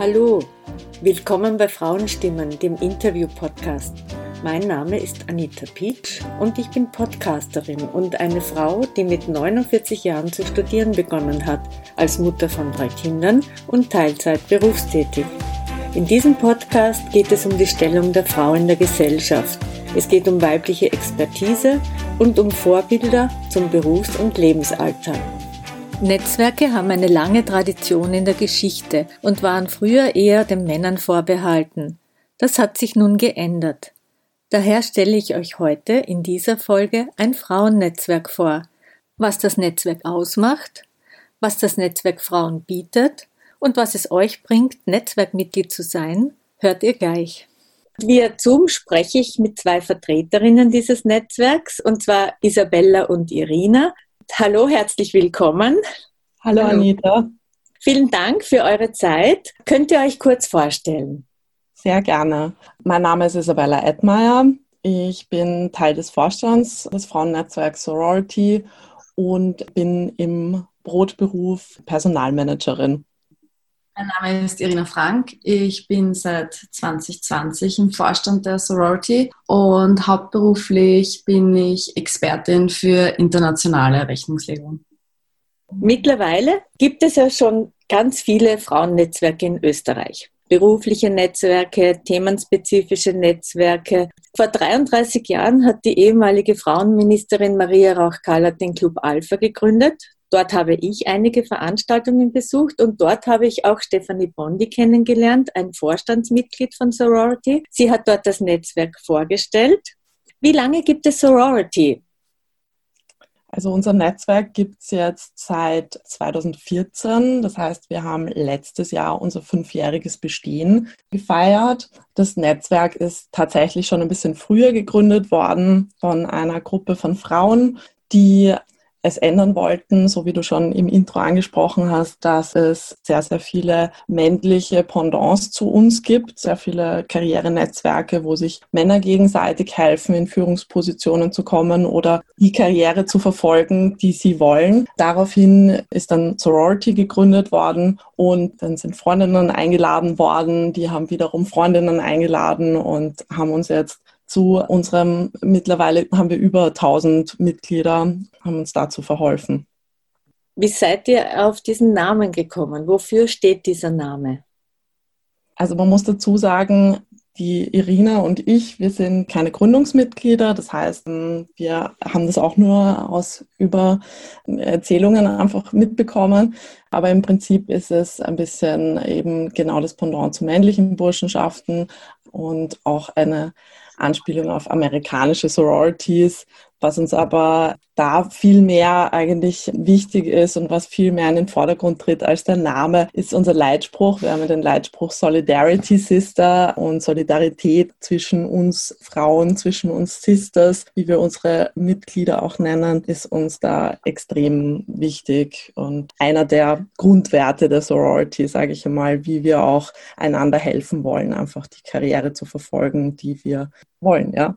Hallo, willkommen bei Frauenstimmen, dem Interview-Podcast. Mein Name ist Anita Pietsch und ich bin Podcasterin und eine Frau, die mit 49 Jahren zu studieren begonnen hat, als Mutter von drei Kindern und Teilzeit berufstätig. In diesem Podcast geht es um die Stellung der Frau in der Gesellschaft. Es geht um weibliche Expertise und um Vorbilder zum Berufs- und Lebensalltag. Netzwerke haben eine lange Tradition in der Geschichte und waren früher eher den Männern vorbehalten. Das hat sich nun geändert. Daher stelle ich euch heute in dieser Folge ein Frauennetzwerk vor. Was das Netzwerk ausmacht, was das Netzwerk Frauen bietet und was es euch bringt, Netzwerkmitglied zu sein, hört ihr gleich. Via Zoom spreche ich mit zwei Vertreterinnen dieses Netzwerks, und zwar Isabella und Irina. Hallo, herzlich willkommen. Hallo, Hallo Anita. Vielen Dank für eure Zeit. Könnt ihr euch kurz vorstellen? Sehr gerne. Mein Name ist Isabella Edmeier. Ich bin Teil des Vorstands des Frauennetzwerks Sorority und bin im Brotberuf Personalmanagerin. Mein Name ist Irina Frank. Ich bin seit 2020 im Vorstand der Sorority und hauptberuflich bin ich Expertin für internationale Rechnungslegung. Mittlerweile gibt es ja schon ganz viele Frauennetzwerke in Österreich. Berufliche Netzwerke, themenspezifische Netzwerke. Vor 33 Jahren hat die ehemalige Frauenministerin Maria Rauch-Kallert den Club Alpha gegründet. Dort habe ich einige Veranstaltungen besucht und dort habe ich auch Stephanie Bondi kennengelernt, ein Vorstandsmitglied von Sorority. Sie hat dort das Netzwerk vorgestellt. Wie lange gibt es Sorority? Also unser Netzwerk gibt es jetzt seit 2014. Das heißt, wir haben letztes Jahr unser fünfjähriges Bestehen gefeiert. Das Netzwerk ist tatsächlich schon ein bisschen früher gegründet worden von einer Gruppe von Frauen, die es ändern wollten, so wie du schon im Intro angesprochen hast, dass es sehr, sehr viele männliche Pendants zu uns gibt, sehr viele Karrierenetzwerke, wo sich Männer gegenseitig helfen, in Führungspositionen zu kommen oder die Karriere zu verfolgen, die sie wollen. Daraufhin ist dann Sorority gegründet worden und dann sind Freundinnen eingeladen worden, die haben wiederum Freundinnen eingeladen und haben uns jetzt zu unserem, mittlerweile haben wir über 1000 Mitglieder, haben uns dazu verholfen. Wie seid ihr auf diesen Namen gekommen? Wofür steht dieser Name? Also man muss dazu sagen, die Irina und ich, wir sind keine Gründungsmitglieder. Das heißt, wir haben das auch nur aus über Erzählungen einfach mitbekommen. Aber im Prinzip ist es ein bisschen eben genau das Pendant zu männlichen Burschenschaften und auch eine Anspielung auf amerikanische Sororities, was uns aber da viel mehr eigentlich wichtig ist und was viel mehr in den Vordergrund tritt als der Name, ist unser Leitspruch. Wir haben den Leitspruch Solidarity Sister und Solidarität zwischen uns Frauen, zwischen uns Sisters, wie wir unsere Mitglieder auch nennen, ist uns da extrem wichtig und einer der Grundwerte der Sorority, sage ich einmal, wie wir auch einander helfen wollen, einfach die Karriere zu verfolgen, die wir wollen, ja.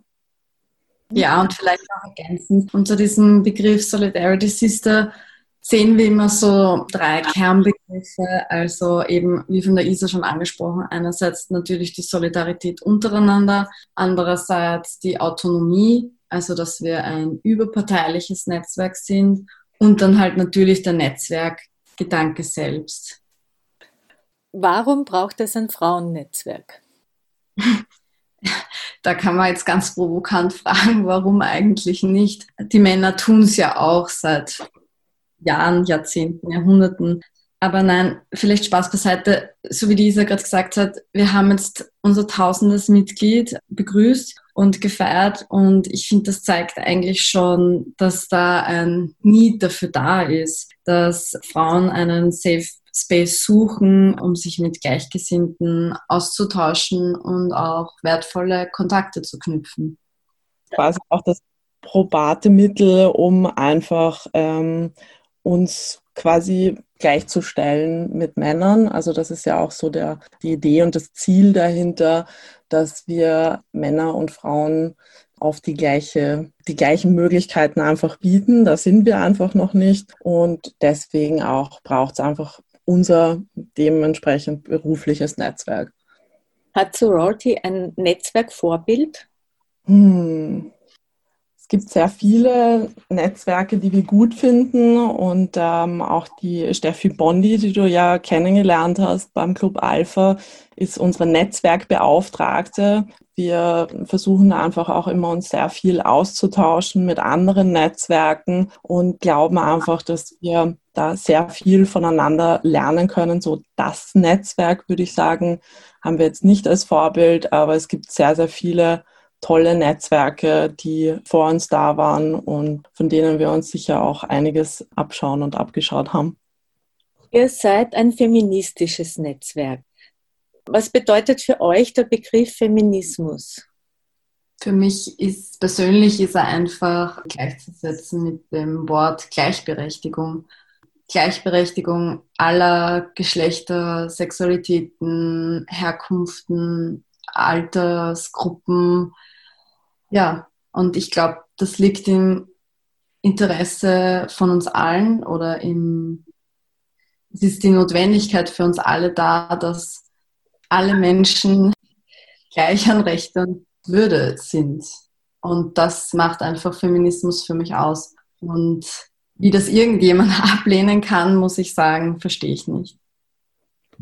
Ja, und vielleicht auch ergänzend unter diesem Begriff Solidarity Sister sehen wir immer so drei Kernbegriffe, also eben wie von der Isa schon angesprochen, einerseits natürlich die Solidarität untereinander, andererseits die Autonomie, also dass wir ein überparteiliches Netzwerk sind und dann halt natürlich der Netzwerkgedanke selbst. Warum braucht es ein Frauennetzwerk? Da kann man jetzt ganz provokant fragen, warum eigentlich nicht? Die Männer tun es ja auch seit Jahren, Jahrzehnten, Jahrhunderten. Aber nein, vielleicht Spaß beiseite. So wie Lisa gerade gesagt hat, wir haben jetzt unser tausendes Mitglied begrüßt und gefeiert. Und ich finde, das zeigt eigentlich schon, dass da ein Need dafür da ist, dass Frauen einen Safe Space suchen, um sich mit Gleichgesinnten auszutauschen und auch wertvolle Kontakte zu knüpfen. Quasi auch das probate Mittel, um einfach ähm, uns quasi gleichzustellen mit Männern. Also das ist ja auch so der, die Idee und das Ziel dahinter, dass wir Männer und Frauen auf die gleiche, die gleichen Möglichkeiten einfach bieten. Da sind wir einfach noch nicht. Und deswegen auch braucht es einfach unser dementsprechend berufliches Netzwerk. Hat Sorority ein Netzwerkvorbild? Hm. Es gibt sehr viele Netzwerke, die wir gut finden und ähm, auch die Steffi Bondi, die du ja kennengelernt hast beim Club Alpha, ist unsere Netzwerkbeauftragte. Wir versuchen einfach auch immer uns sehr viel auszutauschen mit anderen Netzwerken und glauben einfach, dass wir da sehr viel voneinander lernen können. So das Netzwerk, würde ich sagen, haben wir jetzt nicht als Vorbild, aber es gibt sehr, sehr viele tolle Netzwerke, die vor uns da waren und von denen wir uns sicher auch einiges abschauen und abgeschaut haben. Ihr seid ein feministisches Netzwerk. Was bedeutet für euch der Begriff Feminismus? Für mich ist persönlich ist er einfach gleichzusetzen mit dem Wort Gleichberechtigung. Gleichberechtigung aller Geschlechter, Sexualitäten, Herkunften, Altersgruppen, ja, und ich glaube, das liegt im Interesse von uns allen oder im, es ist die Notwendigkeit für uns alle da, dass alle Menschen gleich an Recht und Würde sind. Und das macht einfach Feminismus für mich aus. Und wie das irgendjemand ablehnen kann, muss ich sagen, verstehe ich nicht.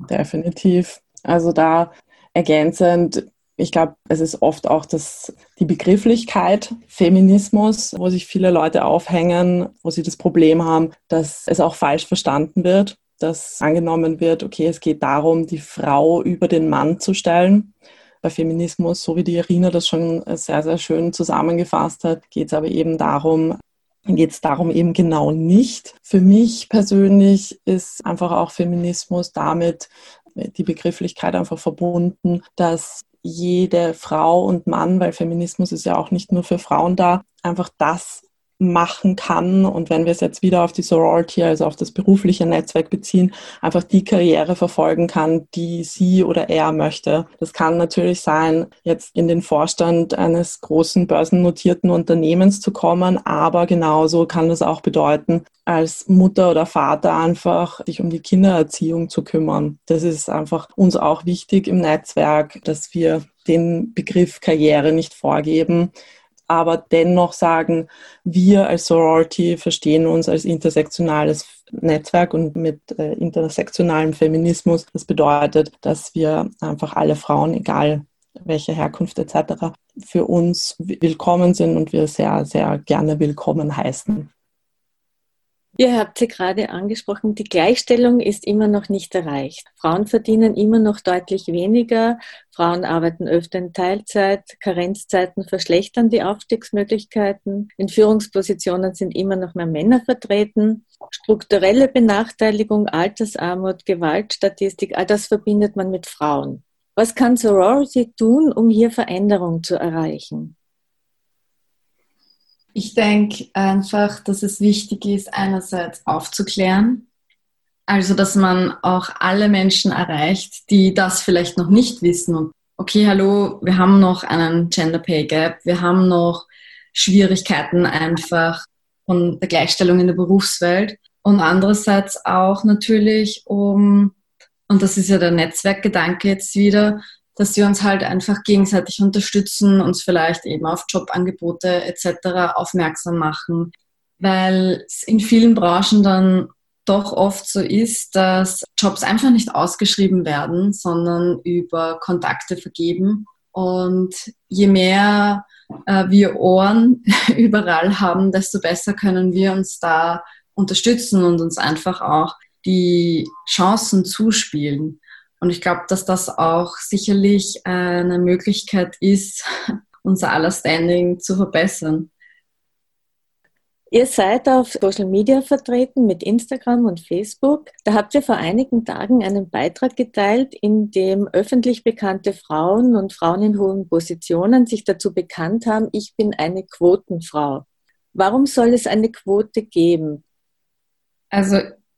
Definitiv. Also da ergänzend, ich glaube, es ist oft auch das, die Begrifflichkeit Feminismus, wo sich viele Leute aufhängen, wo sie das Problem haben, dass es auch falsch verstanden wird, dass angenommen wird, okay, es geht darum, die Frau über den Mann zu stellen. Bei Feminismus, so wie die Irina das schon sehr, sehr schön zusammengefasst hat, geht es aber eben darum, geht es darum eben genau nicht. Für mich persönlich ist einfach auch Feminismus damit die Begrifflichkeit einfach verbunden, dass jede Frau und Mann, weil Feminismus ist ja auch nicht nur für Frauen da, einfach das machen kann und wenn wir es jetzt wieder auf die Sorority, also auf das berufliche Netzwerk beziehen, einfach die Karriere verfolgen kann, die sie oder er möchte. Das kann natürlich sein, jetzt in den Vorstand eines großen börsennotierten Unternehmens zu kommen, aber genauso kann das auch bedeuten, als Mutter oder Vater einfach sich um die Kindererziehung zu kümmern. Das ist einfach uns auch wichtig im Netzwerk, dass wir den Begriff Karriere nicht vorgeben, aber dennoch sagen, wir als Sorority verstehen uns als intersektionales Netzwerk und mit äh, intersektionalem Feminismus. Das bedeutet, dass wir einfach alle Frauen, egal welche Herkunft etc., für uns willkommen sind und wir sehr, sehr gerne willkommen heißen. Ihr habt sie gerade angesprochen, die Gleichstellung ist immer noch nicht erreicht. Frauen verdienen immer noch deutlich weniger, Frauen arbeiten öfter in Teilzeit, Karenzzeiten verschlechtern die Aufstiegsmöglichkeiten, in Führungspositionen sind immer noch mehr Männer vertreten, strukturelle Benachteiligung, Altersarmut, Gewaltstatistik, all das verbindet man mit Frauen. Was kann Sorority tun, um hier Veränderung zu erreichen? Ich denke einfach, dass es wichtig ist, einerseits aufzuklären, also dass man auch alle Menschen erreicht, die das vielleicht noch nicht wissen. Okay, hallo, wir haben noch einen Gender Pay Gap, wir haben noch Schwierigkeiten einfach von der Gleichstellung in der Berufswelt. Und andererseits auch natürlich um, und das ist ja der Netzwerkgedanke jetzt wieder, dass wir uns halt einfach gegenseitig unterstützen, uns vielleicht eben auf Jobangebote etc. aufmerksam machen, weil es in vielen Branchen dann doch oft so ist, dass Jobs einfach nicht ausgeschrieben werden, sondern über Kontakte vergeben. Und je mehr äh, wir Ohren überall haben, desto besser können wir uns da unterstützen und uns einfach auch die Chancen zuspielen. Und ich glaube, dass das auch sicherlich eine Möglichkeit ist, unser aller Standing zu verbessern. Ihr seid auf Social Media vertreten mit Instagram und Facebook. Da habt ihr vor einigen Tagen einen Beitrag geteilt, in dem öffentlich bekannte Frauen und Frauen in hohen Positionen sich dazu bekannt haben, ich bin eine Quotenfrau. Warum soll es eine Quote geben? Also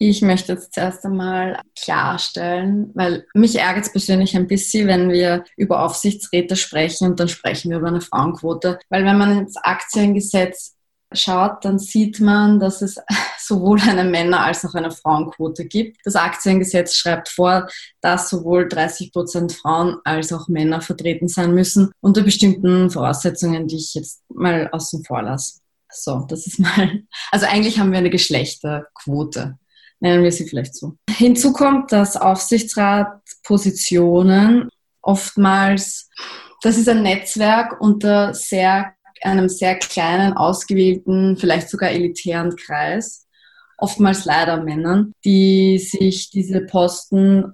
ich möchte jetzt zuerst einmal klarstellen, weil mich ärgert es persönlich ein bisschen, wenn wir über Aufsichtsräte sprechen und dann sprechen wir über eine Frauenquote. Weil wenn man ins Aktiengesetz schaut, dann sieht man, dass es sowohl eine Männer- als auch eine Frauenquote gibt. Das Aktiengesetz schreibt vor, dass sowohl 30 Prozent Frauen als auch Männer vertreten sein müssen, unter bestimmten Voraussetzungen, die ich jetzt mal außen vor lasse. So, das ist mal, also eigentlich haben wir eine Geschlechterquote nennen wir sie vielleicht so. Hinzu kommt, dass Aufsichtsratpositionen oftmals, das ist ein Netzwerk unter sehr, einem sehr kleinen, ausgewählten, vielleicht sogar elitären Kreis, oftmals leider Männern, die sich diese Posten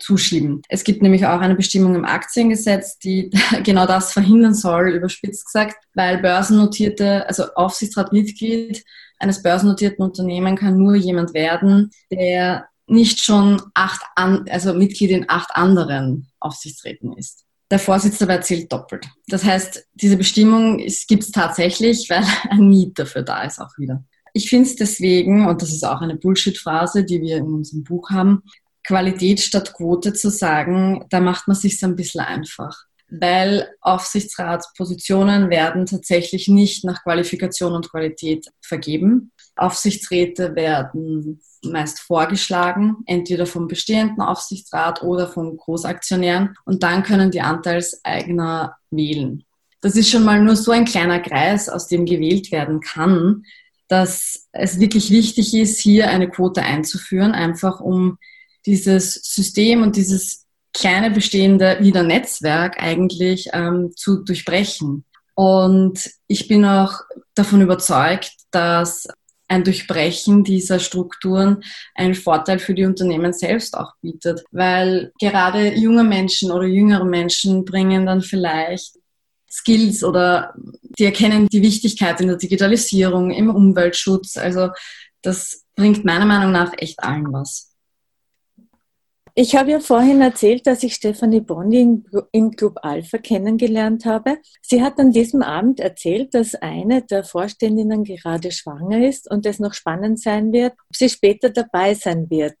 zuschieben. Es gibt nämlich auch eine Bestimmung im Aktiengesetz, die genau das verhindern soll, überspitzt gesagt, weil börsennotierte, also Aufsichtsratmitglied eines börsennotierten Unternehmens kann nur jemand werden, der nicht schon acht an, also Mitglied in acht anderen Aufsichtsräten ist. Der Vorsitzende zählt doppelt. Das heißt, diese Bestimmung gibt es tatsächlich, weil ein Need dafür da ist auch wieder. Ich finde es deswegen, und das ist auch eine Bullshit-Phrase, die wir in unserem Buch haben, Qualität statt Quote zu sagen, da macht man sich so ein bisschen einfach weil Aufsichtsratspositionen werden tatsächlich nicht nach Qualifikation und Qualität vergeben. Aufsichtsräte werden meist vorgeschlagen, entweder vom bestehenden Aufsichtsrat oder von Großaktionären und dann können die Anteilseigner wählen. Das ist schon mal nur so ein kleiner Kreis, aus dem gewählt werden kann, dass es wirklich wichtig ist, hier eine Quote einzuführen, einfach um dieses System und dieses kleine bestehende wieder Netzwerk eigentlich ähm, zu durchbrechen. Und ich bin auch davon überzeugt, dass ein Durchbrechen dieser Strukturen einen Vorteil für die Unternehmen selbst auch bietet, weil gerade junge Menschen oder jüngere Menschen bringen dann vielleicht Skills oder die erkennen die Wichtigkeit in der Digitalisierung, im Umweltschutz. Also das bringt meiner Meinung nach echt allen was. Ich habe ja vorhin erzählt, dass ich Stefanie Bondi im Club Alpha kennengelernt habe. Sie hat an diesem Abend erzählt, dass eine der Vorständinnen gerade schwanger ist und es noch spannend sein wird, ob sie später dabei sein wird.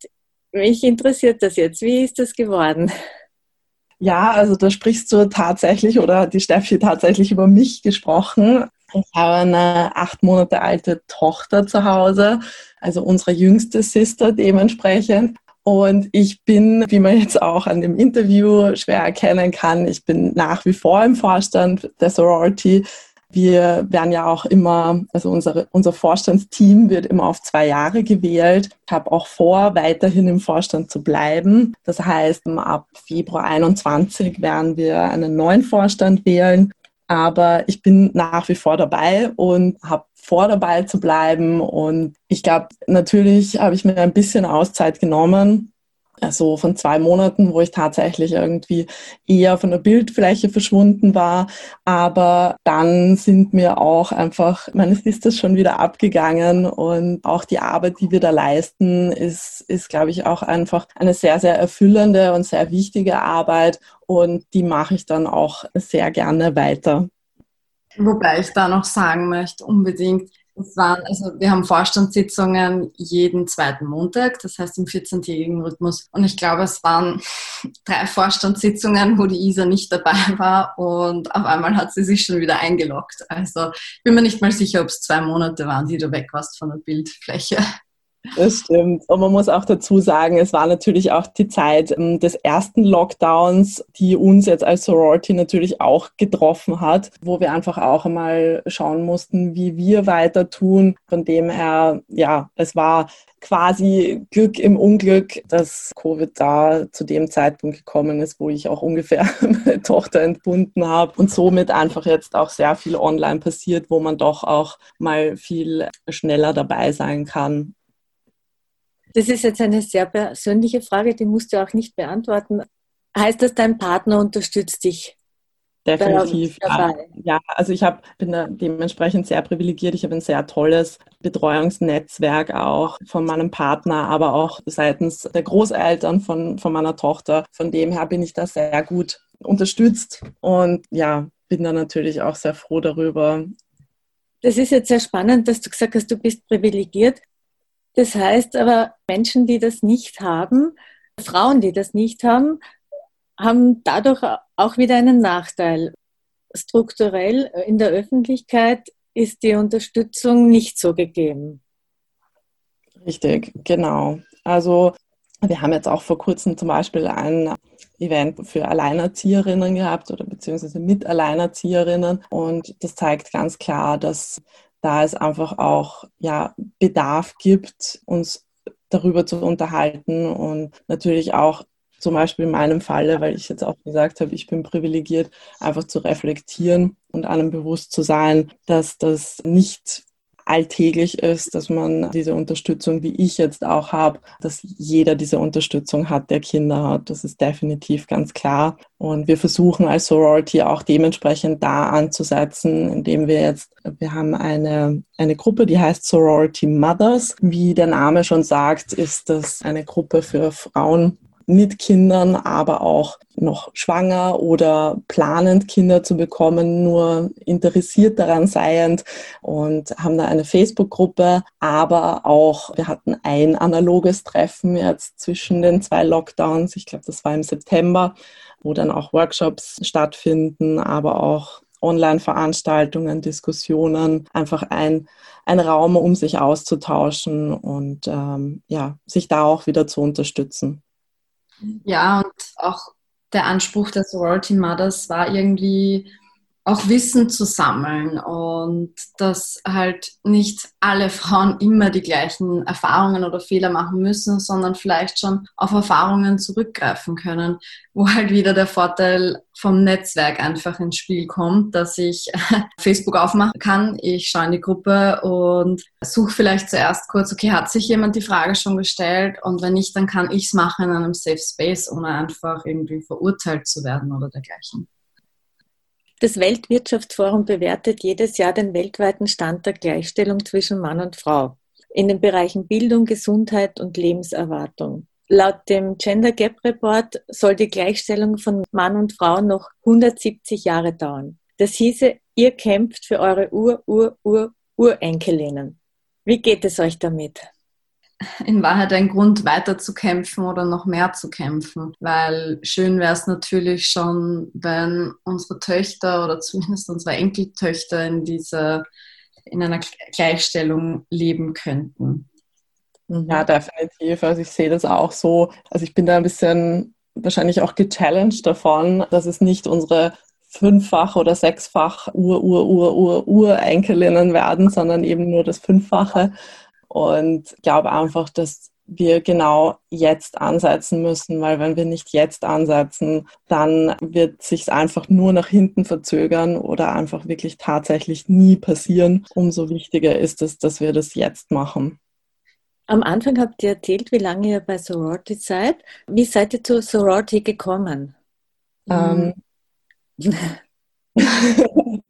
Mich interessiert das jetzt. Wie ist das geworden? Ja, also da sprichst du tatsächlich oder die Steffi tatsächlich über mich gesprochen. Ich habe eine acht Monate alte Tochter zu Hause, also unsere jüngste Sister dementsprechend. Und ich bin, wie man jetzt auch an dem Interview schwer erkennen kann, ich bin nach wie vor im Vorstand der Sorority. Wir werden ja auch immer, also unsere, unser Vorstandsteam wird immer auf zwei Jahre gewählt. Ich habe auch vor, weiterhin im Vorstand zu bleiben. Das heißt, ab Februar 21 werden wir einen neuen Vorstand wählen. Aber ich bin nach wie vor dabei und habe vor dabei zu bleiben. Und ich glaube, natürlich habe ich mir ein bisschen Auszeit genommen, also von zwei Monaten, wo ich tatsächlich irgendwie eher von der Bildfläche verschwunden war. Aber dann sind mir auch einfach, meine Sisters schon wieder abgegangen und auch die Arbeit, die wir da leisten, ist, ist, glaube ich, auch einfach eine sehr, sehr erfüllende und sehr wichtige Arbeit und die mache ich dann auch sehr gerne weiter. Wobei ich da noch sagen möchte, unbedingt, es waren, also wir haben Vorstandssitzungen jeden zweiten Montag, das heißt im 14-tägigen Rhythmus. Und ich glaube, es waren drei Vorstandssitzungen, wo die Isa nicht dabei war und auf einmal hat sie sich schon wieder eingeloggt. Also ich bin mir nicht mal sicher, ob es zwei Monate waren, die du weg warst von der Bildfläche. Das stimmt. Und man muss auch dazu sagen, es war natürlich auch die Zeit ähm, des ersten Lockdowns, die uns jetzt als Sorority natürlich auch getroffen hat, wo wir einfach auch einmal schauen mussten, wie wir weiter tun. Von dem her, ja, es war quasi Glück im Unglück, dass Covid da zu dem Zeitpunkt gekommen ist, wo ich auch ungefähr meine Tochter entbunden habe und somit einfach jetzt auch sehr viel online passiert, wo man doch auch mal viel schneller dabei sein kann. Das ist jetzt eine sehr persönliche Frage, die musst du auch nicht beantworten. Heißt das, dein Partner unterstützt dich? Definitiv. Ja. ja, also ich hab, bin da dementsprechend sehr privilegiert. Ich habe ein sehr tolles Betreuungsnetzwerk auch von meinem Partner, aber auch seitens der Großeltern von, von meiner Tochter. Von dem her bin ich da sehr gut unterstützt und ja, bin da natürlich auch sehr froh darüber. Das ist jetzt sehr spannend, dass du gesagt hast, du bist privilegiert. Das heißt aber, Menschen, die das nicht haben, Frauen, die das nicht haben, haben dadurch auch wieder einen Nachteil. Strukturell in der Öffentlichkeit ist die Unterstützung nicht so gegeben. Richtig, genau. Also wir haben jetzt auch vor kurzem zum Beispiel ein Event für Alleinerzieherinnen gehabt oder beziehungsweise mit Alleinerzieherinnen und das zeigt ganz klar, dass da es einfach auch ja, Bedarf gibt, uns darüber zu unterhalten und natürlich auch zum Beispiel in meinem Falle, weil ich jetzt auch gesagt habe, ich bin privilegiert, einfach zu reflektieren und einem bewusst zu sein, dass das nicht alltäglich ist, dass man diese Unterstützung, wie ich jetzt auch habe, dass jeder diese Unterstützung hat, der Kinder hat. Das ist definitiv ganz klar. Und wir versuchen als Sorority auch dementsprechend da anzusetzen, indem wir jetzt, wir haben eine, eine Gruppe, die heißt Sorority Mothers. Wie der Name schon sagt, ist das eine Gruppe für Frauen, mit Kindern, aber auch noch schwanger oder planend Kinder zu bekommen, nur interessiert daran seiend und haben da eine Facebook-Gruppe, aber auch wir hatten ein analoges Treffen jetzt zwischen den zwei Lockdowns. Ich glaube, das war im September, wo dann auch Workshops stattfinden, aber auch Online-Veranstaltungen, Diskussionen, einfach ein, ein Raum, um sich auszutauschen und ähm, ja, sich da auch wieder zu unterstützen. Ja, und auch der Anspruch der Sorority Mothers war irgendwie auch Wissen zu sammeln und dass halt nicht alle Frauen immer die gleichen Erfahrungen oder Fehler machen müssen, sondern vielleicht schon auf Erfahrungen zurückgreifen können, wo halt wieder der Vorteil vom Netzwerk einfach ins Spiel kommt, dass ich Facebook aufmachen kann, ich schaue in die Gruppe und suche vielleicht zuerst kurz, okay, hat sich jemand die Frage schon gestellt und wenn nicht, dann kann ich es machen in einem Safe Space, ohne einfach irgendwie verurteilt zu werden oder dergleichen. Das Weltwirtschaftsforum bewertet jedes Jahr den weltweiten Stand der Gleichstellung zwischen Mann und Frau in den Bereichen Bildung, Gesundheit und Lebenserwartung. Laut dem Gender Gap Report soll die Gleichstellung von Mann und Frau noch 170 Jahre dauern. Das hieße, ihr kämpft für eure Ur-Ur-Ur-Urenkelinnen. Wie geht es euch damit? In Wahrheit ein Grund, weiter zu kämpfen oder noch mehr zu kämpfen. Weil schön wäre es natürlich schon, wenn unsere Töchter oder zumindest unsere Enkeltöchter in dieser, in einer Gleichstellung leben könnten. Ja, definitiv. Also ich sehe das auch so. Also ich bin da ein bisschen wahrscheinlich auch gechallenged davon, dass es nicht unsere fünffach oder sechsfach Ur, Ur, Ur, Ur, Urenkelinnen werden, sondern eben nur das Fünffache. Und glaube einfach, dass wir genau jetzt ansetzen müssen, weil wenn wir nicht jetzt ansetzen, dann wird sich einfach nur nach hinten verzögern oder einfach wirklich tatsächlich nie passieren. Umso wichtiger ist es, dass wir das jetzt machen. Am Anfang habt ihr erzählt, wie lange ihr bei Sorority seid. Wie seid ihr zu Sorority gekommen? Ähm.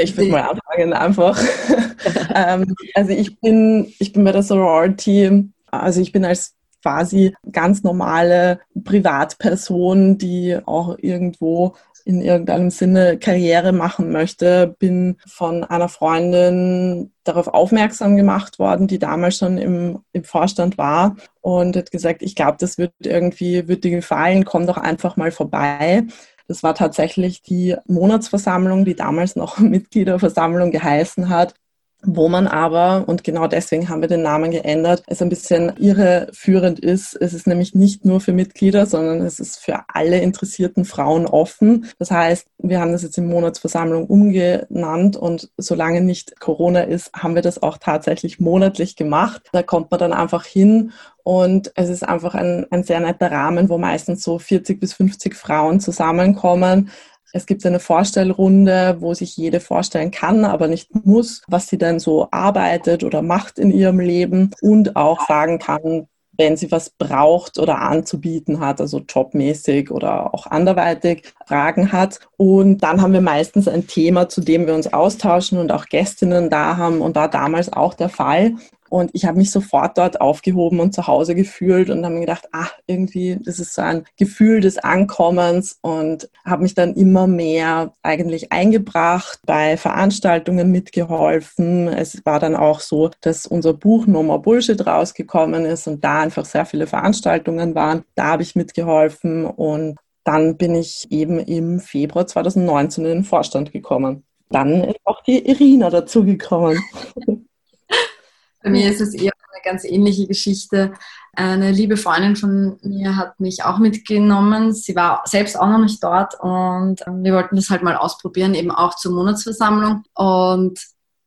Ich würde mal anfangen einfach. ähm, also ich bin, ich bin bei der Sorority, also ich bin als quasi ganz normale Privatperson, die auch irgendwo in irgendeinem Sinne Karriere machen möchte, bin von einer Freundin darauf aufmerksam gemacht worden, die damals schon im, im Vorstand war und hat gesagt, ich glaube, das wird irgendwie, wird dir gefallen, komm doch einfach mal vorbei. Das war tatsächlich die Monatsversammlung, die damals noch Mitgliederversammlung geheißen hat wo man aber, und genau deswegen haben wir den Namen geändert, es ein bisschen irreführend ist. Es ist nämlich nicht nur für Mitglieder, sondern es ist für alle interessierten Frauen offen. Das heißt, wir haben das jetzt in Monatsversammlung umgenannt und solange nicht Corona ist, haben wir das auch tatsächlich monatlich gemacht. Da kommt man dann einfach hin und es ist einfach ein, ein sehr netter Rahmen, wo meistens so 40 bis 50 Frauen zusammenkommen. Es gibt eine Vorstellrunde, wo sich jede vorstellen kann, aber nicht muss, was sie denn so arbeitet oder macht in ihrem Leben und auch sagen kann, wenn sie was braucht oder anzubieten hat, also jobmäßig oder auch anderweitig Fragen hat. Und dann haben wir meistens ein Thema, zu dem wir uns austauschen und auch Gästinnen da haben und war damals auch der Fall. Und ich habe mich sofort dort aufgehoben und zu Hause gefühlt und habe mir gedacht, ach, irgendwie, das ist so ein Gefühl des Ankommens und habe mich dann immer mehr eigentlich eingebracht, bei Veranstaltungen mitgeholfen. Es war dann auch so, dass unser Buch No More Bullshit rausgekommen ist und da einfach sehr viele Veranstaltungen waren. Da habe ich mitgeholfen und dann bin ich eben im Februar 2019 in den Vorstand gekommen. Dann ist auch die Irina dazugekommen. Bei mir ist es eher eine ganz ähnliche Geschichte. Eine liebe Freundin von mir hat mich auch mitgenommen. Sie war selbst auch noch nicht dort und ähm, wir wollten das halt mal ausprobieren, eben auch zur Monatsversammlung. Und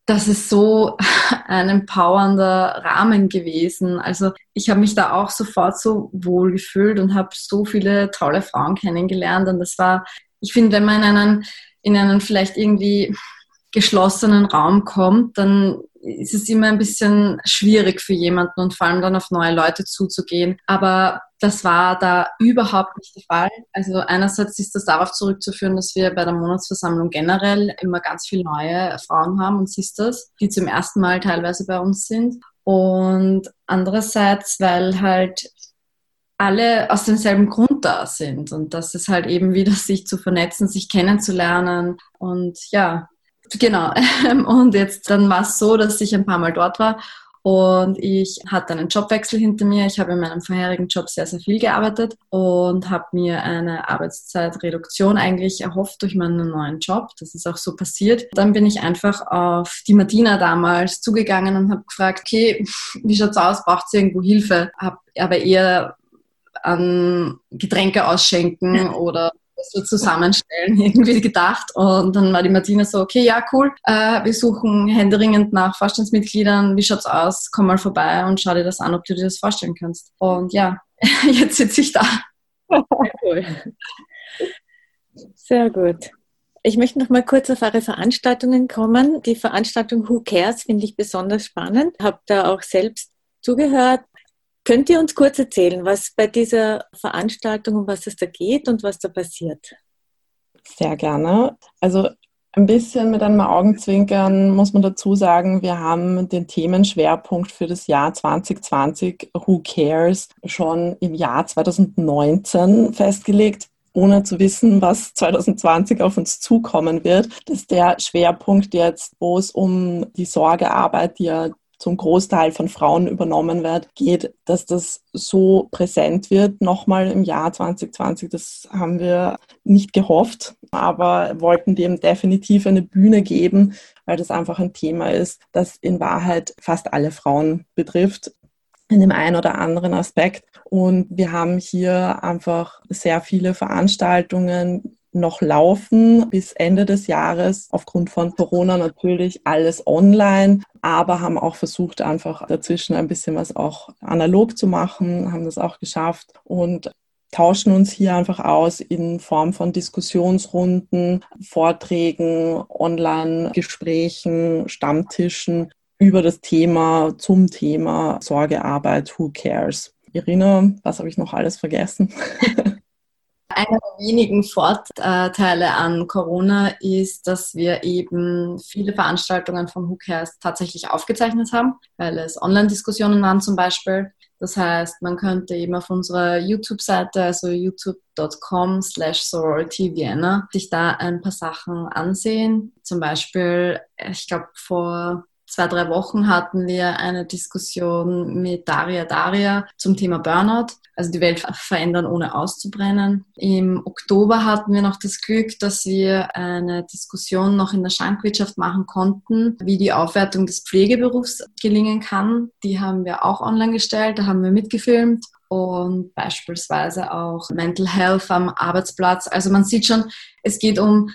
das ist so ein empowernder Rahmen gewesen. Also ich habe mich da auch sofort so wohl gefühlt und habe so viele tolle Frauen kennengelernt. Und das war, ich finde, wenn man in einen, in einen vielleicht irgendwie geschlossenen Raum kommt, dann ist es immer ein bisschen schwierig für jemanden und vor allem dann auf neue Leute zuzugehen. Aber das war da überhaupt nicht der Fall. Also einerseits ist das darauf zurückzuführen, dass wir bei der Monatsversammlung generell immer ganz viele neue Frauen haben und Sisters, die zum ersten Mal teilweise bei uns sind. Und andererseits, weil halt alle aus demselben Grund da sind und das ist halt eben wieder sich zu vernetzen, sich kennenzulernen und ja, Genau. Und jetzt dann war es so, dass ich ein paar Mal dort war und ich hatte einen Jobwechsel hinter mir. Ich habe in meinem vorherigen Job sehr, sehr viel gearbeitet und habe mir eine Arbeitszeitreduktion eigentlich erhofft durch meinen neuen Job. Das ist auch so passiert. Dann bin ich einfach auf die Martina damals zugegangen und habe gefragt, okay, wie schaut's aus? Braucht sie irgendwo Hilfe? Habe aber eher an Getränke ausschenken oder wir zusammenstellen, irgendwie gedacht. Und dann war die Martina so, okay, ja, cool, äh, wir suchen händeringend nach Vorstandsmitgliedern, wie schaut's aus? Komm mal vorbei und schau dir das an, ob du dir das vorstellen kannst. Und ja, jetzt sitze ich da. Sehr gut. Ich möchte noch mal kurz auf eure Veranstaltungen kommen. Die Veranstaltung Who Cares finde ich besonders spannend. Habe da auch selbst zugehört. Könnt ihr uns kurz erzählen, was bei dieser Veranstaltung, um was es da geht und was da passiert? Sehr gerne. Also ein bisschen mit einem Augenzwinkern muss man dazu sagen, wir haben den Themenschwerpunkt für das Jahr 2020 Who Cares schon im Jahr 2019 festgelegt ohne zu wissen, was 2020 auf uns zukommen wird. Das ist der Schwerpunkt jetzt, wo es um die Sorgearbeit, die ja zum Großteil von Frauen übernommen wird, geht, dass das so präsent wird, nochmal im Jahr 2020. Das haben wir nicht gehofft, aber wollten dem definitiv eine Bühne geben, weil das einfach ein Thema ist, das in Wahrheit fast alle Frauen betrifft in dem einen oder anderen Aspekt. Und wir haben hier einfach sehr viele Veranstaltungen noch laufen bis Ende des Jahres. Aufgrund von Corona natürlich alles online, aber haben auch versucht, einfach dazwischen ein bisschen was auch analog zu machen, haben das auch geschafft und tauschen uns hier einfach aus in Form von Diskussionsrunden, Vorträgen, Online-Gesprächen, Stammtischen über das Thema, zum Thema Sorgearbeit, Who Cares. Irina, was habe ich noch alles vergessen? Einer der wenigen Vorteile an Corona ist, dass wir eben viele Veranstaltungen von Who Cares tatsächlich aufgezeichnet haben, weil es Online-Diskussionen waren zum Beispiel. Das heißt, man könnte eben auf unserer YouTube-Seite, also youtube.com slash sororityvienna, sich da ein paar Sachen ansehen. Zum Beispiel, ich glaube, vor zwei, drei Wochen hatten wir eine Diskussion mit Daria Daria zum Thema Burnout, also die Welt verändern ohne auszubrennen. Im Oktober hatten wir noch das Glück, dass wir eine Diskussion noch in der Schankwirtschaft machen konnten, wie die Aufwertung des Pflegeberufs gelingen kann. Die haben wir auch online gestellt, da haben wir mitgefilmt und beispielsweise auch Mental Health am Arbeitsplatz. Also man sieht schon, es geht um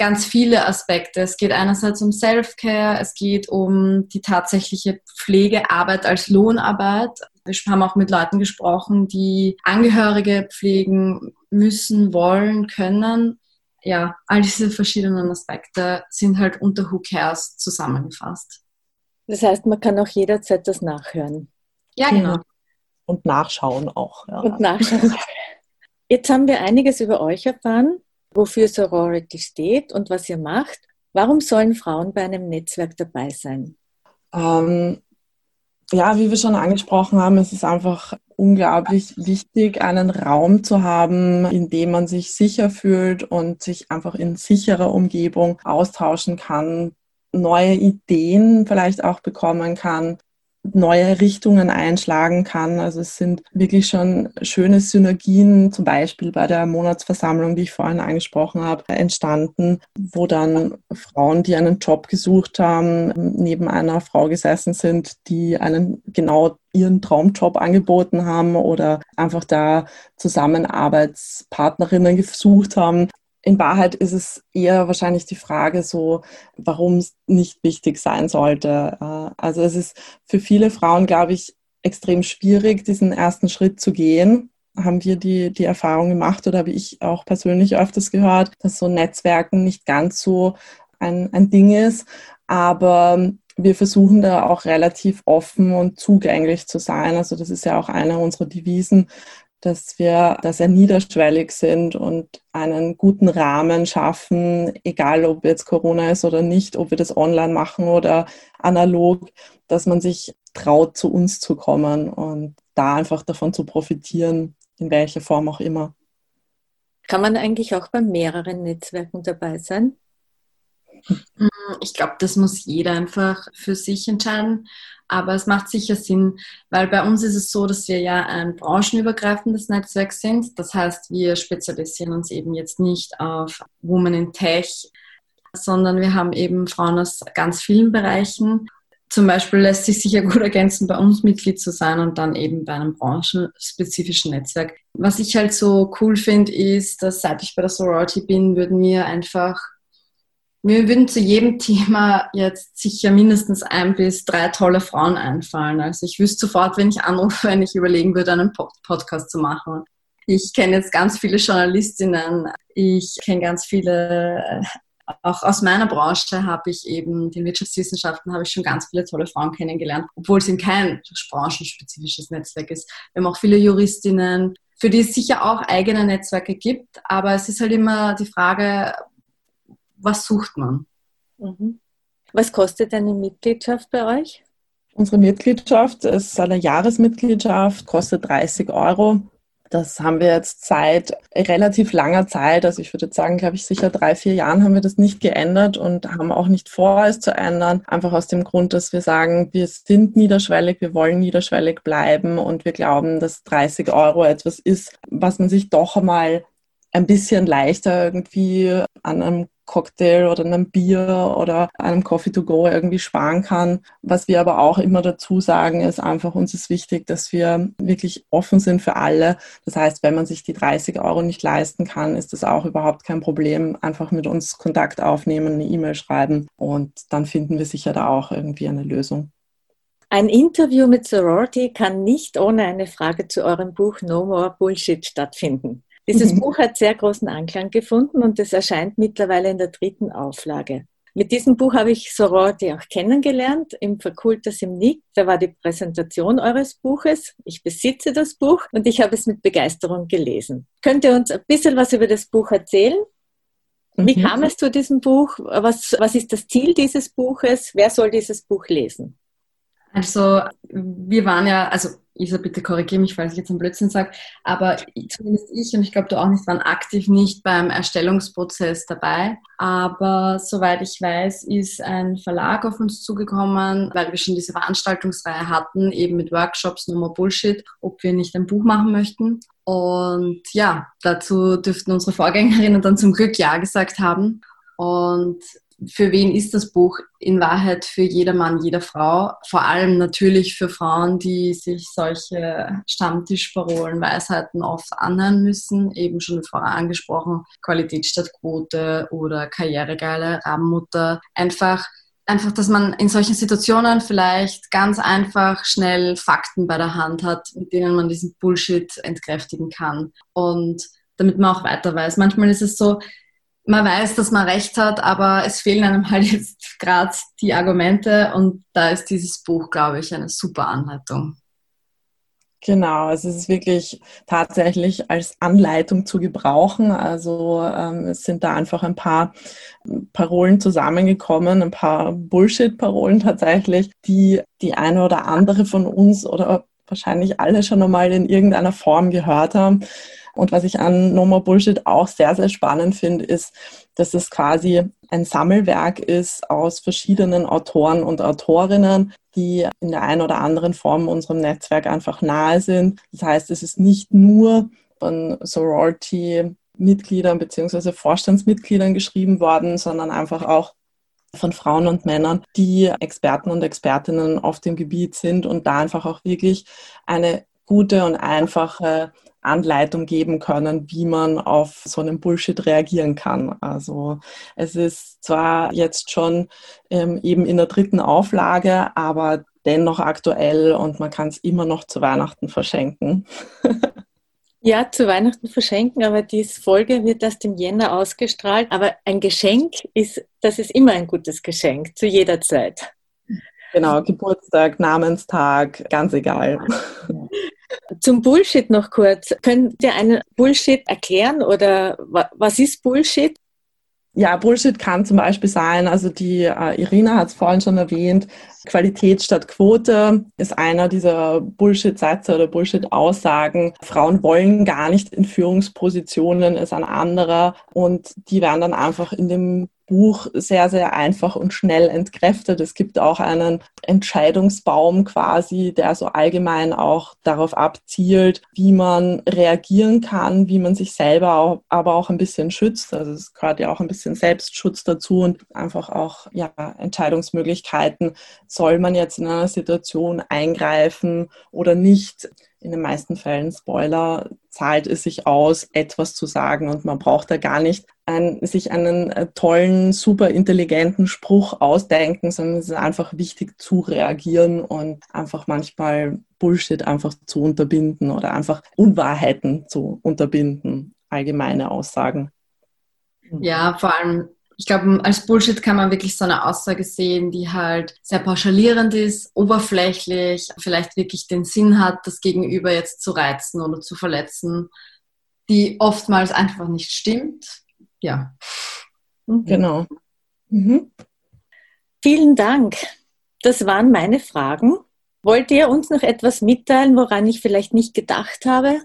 ganz viele Aspekte. Es geht einerseits um Self-Care, es geht um die tatsächliche Pflegearbeit als Lohnarbeit. Wir haben auch mit Leuten gesprochen, die Angehörige pflegen müssen, wollen, können. Ja, all diese verschiedenen Aspekte sind halt unter Who Cares zusammengefasst. Das heißt, man kann auch jederzeit das nachhören. Ja, genau. Und nachschauen auch. Ja. Und nachschauen. Jetzt haben wir einiges über euch erfahren wofür Sorority steht und was ihr macht. Warum sollen Frauen bei einem Netzwerk dabei sein? Ähm, ja, wie wir schon angesprochen haben, es ist einfach unglaublich wichtig, einen Raum zu haben, in dem man sich sicher fühlt und sich einfach in sicherer Umgebung austauschen kann, neue Ideen vielleicht auch bekommen kann. Neue Richtungen einschlagen kann. Also es sind wirklich schon schöne Synergien, zum Beispiel bei der Monatsversammlung, die ich vorhin angesprochen habe, entstanden, wo dann Frauen, die einen Job gesucht haben, neben einer Frau gesessen sind, die einen genau ihren Traumjob angeboten haben oder einfach da Zusammenarbeitspartnerinnen gesucht haben in Wahrheit ist es eher wahrscheinlich die Frage so, warum es nicht wichtig sein sollte. Äh, also es ist für viele Frauen, glaube ich, extrem schwierig, diesen ersten Schritt zu gehen. Haben wir die, die Erfahrung gemacht oder habe ich auch persönlich öfters gehört, dass so Netzwerken nicht ganz so ein, ein Ding ist. Aber wir versuchen da auch relativ offen und zugänglich zu sein. Also das ist ja auch einer unserer Devisen, dass wir da sehr niederschwellig sind und einen guten Rahmen schaffen, egal ob jetzt Corona ist oder nicht, ob wir das online machen oder analog, dass man sich traut, zu uns zu kommen und da einfach davon zu profitieren, in welcher Form auch immer. Kann man eigentlich auch bei mehreren Netzwerken dabei sein? Mm, ich glaube, das muss jeder einfach für sich entscheiden. Aber es macht sicher Sinn, weil bei uns ist es so, dass wir ja ein branchenübergreifendes Netzwerk sind. Das heißt, wir spezialisieren uns eben jetzt nicht auf Women in Tech, sondern wir haben eben Frauen aus ganz vielen Bereichen. Zum Beispiel lässt sich sicher gut ergänzen, bei uns Mitglied zu sein und dann eben bei einem branchenspezifischen Netzwerk. Was ich halt so cool finde, ist, dass seit ich bei der Sorority bin, würden wir einfach mir würden zu jedem Thema jetzt sicher mindestens ein bis drei tolle Frauen einfallen. Also ich wüsste sofort, wenn ich anrufe, wenn ich überlegen würde, einen Podcast zu machen. Ich kenne jetzt ganz viele Journalistinnen. Ich kenne ganz viele, auch aus meiner Branche habe ich eben, den Wirtschaftswissenschaften, habe ich schon ganz viele tolle Frauen kennengelernt, obwohl es eben kein branchenspezifisches Netzwerk ist. Wir haben auch viele Juristinnen, für die es sicher auch eigene Netzwerke gibt, aber es ist halt immer die Frage, was sucht man? Mhm. Was kostet eine Mitgliedschaft bei euch? Unsere Mitgliedschaft ist eine Jahresmitgliedschaft, kostet 30 Euro. Das haben wir jetzt seit relativ langer Zeit, also ich würde sagen, glaube ich, sicher drei, vier Jahren haben wir das nicht geändert und haben auch nicht vor, es zu ändern. Einfach aus dem Grund, dass wir sagen, wir sind niederschwellig, wir wollen niederschwellig bleiben und wir glauben, dass 30 Euro etwas ist, was man sich doch einmal ein bisschen leichter irgendwie an einem Cocktail oder einem Bier oder einem Coffee to go irgendwie sparen kann. Was wir aber auch immer dazu sagen, ist einfach, uns ist wichtig, dass wir wirklich offen sind für alle. Das heißt, wenn man sich die 30 Euro nicht leisten kann, ist das auch überhaupt kein Problem. Einfach mit uns Kontakt aufnehmen, eine E-Mail schreiben und dann finden wir sicher da auch irgendwie eine Lösung. Ein Interview mit Sorority kann nicht ohne eine Frage zu eurem Buch No More Bullshit stattfinden. Dieses Buch hat sehr großen Anklang gefunden und es erscheint mittlerweile in der dritten Auflage. Mit diesem Buch habe ich Sorority auch kennengelernt im Fakultas im Nick. Da war die Präsentation eures Buches. Ich besitze das Buch und ich habe es mit Begeisterung gelesen. Könnt ihr uns ein bisschen was über das Buch erzählen? Wie mhm. kam es zu diesem Buch? Was, was ist das Ziel dieses Buches? Wer soll dieses Buch lesen? Also wir waren ja, also Isa, bitte korrigiere mich, falls ich jetzt einen Blödsinn sage, aber zumindest ich und ich glaube du auch nicht, waren aktiv nicht beim Erstellungsprozess dabei. Aber soweit ich weiß, ist ein Verlag auf uns zugekommen, weil wir schon diese Veranstaltungsreihe hatten, eben mit Workshops, More Bullshit, ob wir nicht ein Buch machen möchten. Und ja, dazu dürften unsere Vorgängerinnen dann zum Glück Ja gesagt haben. Und für wen ist das Buch? In Wahrheit für jeder Mann, jede Frau. Vor allem natürlich für Frauen, die sich solche Stammtischparolen, Weisheiten oft anhören müssen. Eben schon vorher angesprochen, Qualität statt Quote oder karrieregeile Rabenmutter. Einfach einfach, dass man in solchen Situationen vielleicht ganz einfach schnell Fakten bei der Hand hat, mit denen man diesen Bullshit entkräftigen kann. Und damit man auch weiter weiß. Manchmal ist es so, man weiß, dass man recht hat, aber es fehlen einem halt jetzt gerade die Argumente und da ist dieses Buch, glaube ich, eine super Anleitung. Genau, es ist wirklich tatsächlich als Anleitung zu gebrauchen. Also ähm, es sind da einfach ein paar Parolen zusammengekommen, ein paar Bullshit-Parolen tatsächlich, die die eine oder andere von uns oder wahrscheinlich alle schon einmal in irgendeiner Form gehört haben. Und was ich an No More Bullshit auch sehr, sehr spannend finde, ist, dass es quasi ein Sammelwerk ist aus verschiedenen Autoren und Autorinnen, die in der einen oder anderen Form unserem Netzwerk einfach nahe sind. Das heißt, es ist nicht nur von Sorority-Mitgliedern bzw. Vorstandsmitgliedern geschrieben worden, sondern einfach auch von Frauen und Männern, die Experten und Expertinnen auf dem Gebiet sind und da einfach auch wirklich eine gute und einfache Anleitung geben können, wie man auf so einen Bullshit reagieren kann. Also es ist zwar jetzt schon ähm, eben in der dritten Auflage, aber dennoch aktuell und man kann es immer noch zu Weihnachten verschenken. Ja, zu Weihnachten verschenken, aber diese Folge wird erst im Jänner ausgestrahlt. Aber ein Geschenk ist, das ist immer ein gutes Geschenk, zu jeder Zeit. Genau, Geburtstag, Namenstag, ganz egal. Zum Bullshit noch kurz. Könnt ihr einen Bullshit erklären oder was ist Bullshit? Ja, Bullshit kann zum Beispiel sein, also die äh, Irina hat es vorhin schon erwähnt, Qualität statt Quote ist einer dieser Bullshit-Sätze oder Bullshit-Aussagen. Frauen wollen gar nicht in Führungspositionen, ist ein anderer und die werden dann einfach in dem Buch sehr, sehr einfach und schnell entkräftet. Es gibt auch einen Entscheidungsbaum quasi, der so allgemein auch darauf abzielt, wie man reagieren kann, wie man sich selber auch, aber auch ein bisschen schützt. Also es gehört ja auch ein bisschen Selbstschutz dazu und einfach auch ja, Entscheidungsmöglichkeiten. Soll man jetzt in einer Situation eingreifen oder nicht? in den meisten Fällen, Spoiler, zahlt es sich aus, etwas zu sagen und man braucht da gar nicht ein, sich einen äh, tollen, super intelligenten Spruch ausdenken, sondern es ist einfach wichtig zu reagieren und einfach manchmal Bullshit einfach zu unterbinden oder einfach Unwahrheiten zu unterbinden, allgemeine Aussagen. Ja, vor allem ich glaube, als Bullshit kann man wirklich so eine Aussage sehen, die halt sehr pauschalierend ist, oberflächlich, vielleicht wirklich den Sinn hat, das Gegenüber jetzt zu reizen oder zu verletzen, die oftmals einfach nicht stimmt. Ja. Mhm. Genau. Mhm. Vielen Dank. Das waren meine Fragen. Wollt ihr uns noch etwas mitteilen, woran ich vielleicht nicht gedacht habe?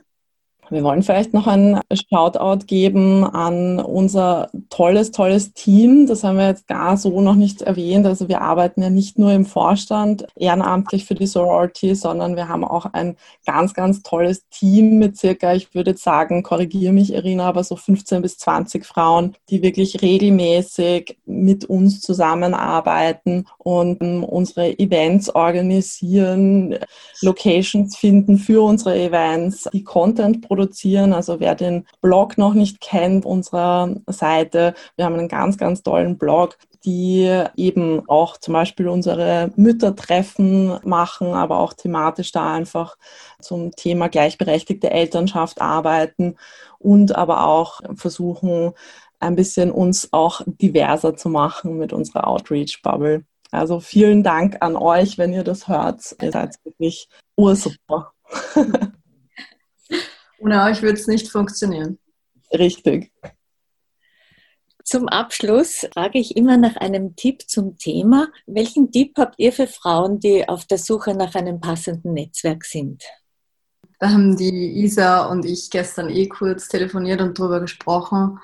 Wir wollen vielleicht noch ein Shoutout geben an unser tolles, tolles Team. Das haben wir jetzt gar so noch nicht erwähnt. Also wir arbeiten ja nicht nur im Vorstand ehrenamtlich für die Sorority, sondern wir haben auch ein ganz, ganz tolles Team mit circa, ich würde jetzt sagen, korrigiere mich, Irina, aber so 15 bis 20 Frauen, die wirklich regelmäßig mit uns zusammenarbeiten und unsere Events organisieren, Locations finden für unsere Events, die Content produzieren produzieren. Also wer den Blog noch nicht kennt, unserer Seite, wir haben einen ganz, ganz tollen Blog, die eben auch zum Beispiel unsere Müttertreffen machen, aber auch thematisch da einfach zum Thema gleichberechtigte Elternschaft arbeiten und aber auch versuchen, ein bisschen uns auch diverser zu machen mit unserer Outreach-Bubble. Also vielen Dank an euch, wenn ihr das hört. Ihr seid wirklich ursuper. Ohne euch würde es nicht funktionieren. Richtig. Zum Abschluss frage ich immer nach einem Tipp zum Thema. Welchen Tipp habt ihr für Frauen, die auf der Suche nach einem passenden Netzwerk sind? Da haben die Isa und ich gestern eh kurz telefoniert und darüber gesprochen.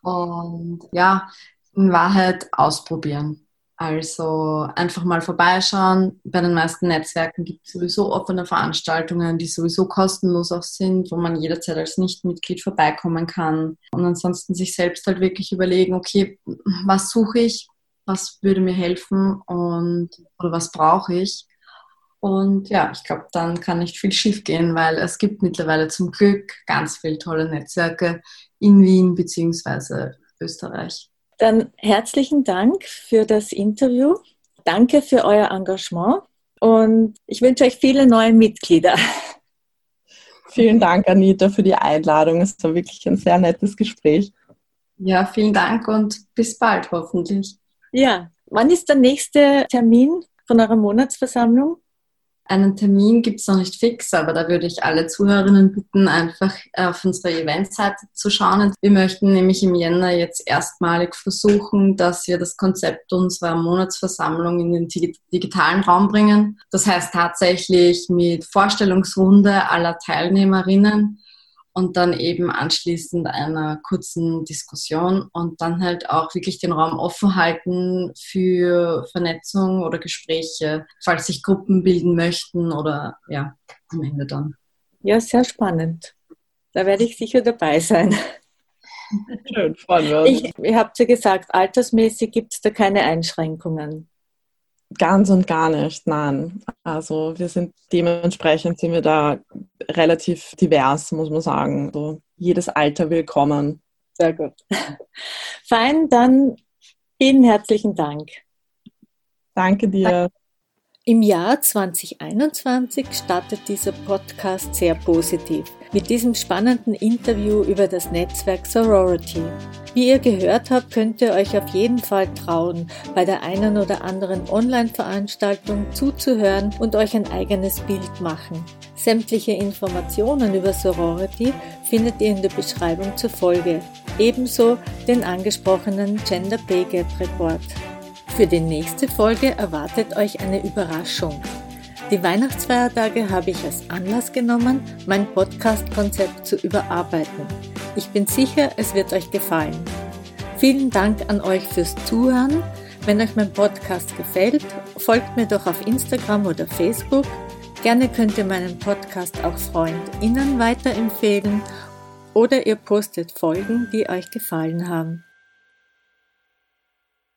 Und ja, in Wahrheit ausprobieren. Also einfach mal vorbeischauen. Bei den meisten Netzwerken gibt es sowieso offene Veranstaltungen, die sowieso kostenlos auch sind, wo man jederzeit als Nichtmitglied vorbeikommen kann. Und ansonsten sich selbst halt wirklich überlegen, okay, was suche ich, was würde mir helfen und oder was brauche ich. Und ja, ich glaube, dann kann nicht viel schief gehen, weil es gibt mittlerweile zum Glück ganz viele tolle Netzwerke in Wien bzw. Österreich. Dann herzlichen Dank für das Interview. Danke für euer Engagement und ich wünsche euch viele neue Mitglieder. Vielen Dank, Anita, für die Einladung. Es war wirklich ein sehr nettes Gespräch. Ja, vielen Dank und bis bald hoffentlich. Ja, wann ist der nächste Termin von eurer Monatsversammlung? Einen Termin gibt es noch nicht fix, aber da würde ich alle Zuhörerinnen bitten, einfach auf unsere Eventseite zu schauen. Wir möchten nämlich im Jänner jetzt erstmalig versuchen, dass wir das Konzept unserer Monatsversammlung in den digitalen Raum bringen. Das heißt tatsächlich mit Vorstellungsrunde aller Teilnehmerinnen und dann eben anschließend einer kurzen Diskussion und dann halt auch wirklich den Raum offen halten für Vernetzung oder Gespräche, falls sich Gruppen bilden möchten oder ja, am Ende dann. Ja, sehr spannend. Da werde ich sicher dabei sein. Schön, freuen wir uns. Ich, ihr habt ja gesagt, altersmäßig gibt es da keine Einschränkungen. Ganz und gar nicht, nein. Also wir sind dementsprechend sind wir da relativ divers, muss man sagen. So, jedes Alter willkommen. Sehr gut. Fein, dann vielen herzlichen Dank. Danke dir. Im Jahr 2021 startet dieser Podcast sehr positiv mit diesem spannenden Interview über das Netzwerk Sorority. Wie ihr gehört habt, könnt ihr euch auf jeden Fall trauen, bei der einen oder anderen Online-Veranstaltung zuzuhören und euch ein eigenes Bild machen. Sämtliche Informationen über Sorority findet ihr in der Beschreibung zur Folge, ebenso den angesprochenen Gender Pay Gap Report. Für die nächste Folge erwartet euch eine Überraschung. Die Weihnachtsfeiertage habe ich als Anlass genommen, mein Podcast-Konzept zu überarbeiten. Ich bin sicher, es wird euch gefallen. Vielen Dank an euch fürs Zuhören. Wenn euch mein Podcast gefällt, folgt mir doch auf Instagram oder Facebook. Gerne könnt ihr meinen Podcast auch FreundInnen weiterempfehlen oder ihr postet Folgen, die euch gefallen haben.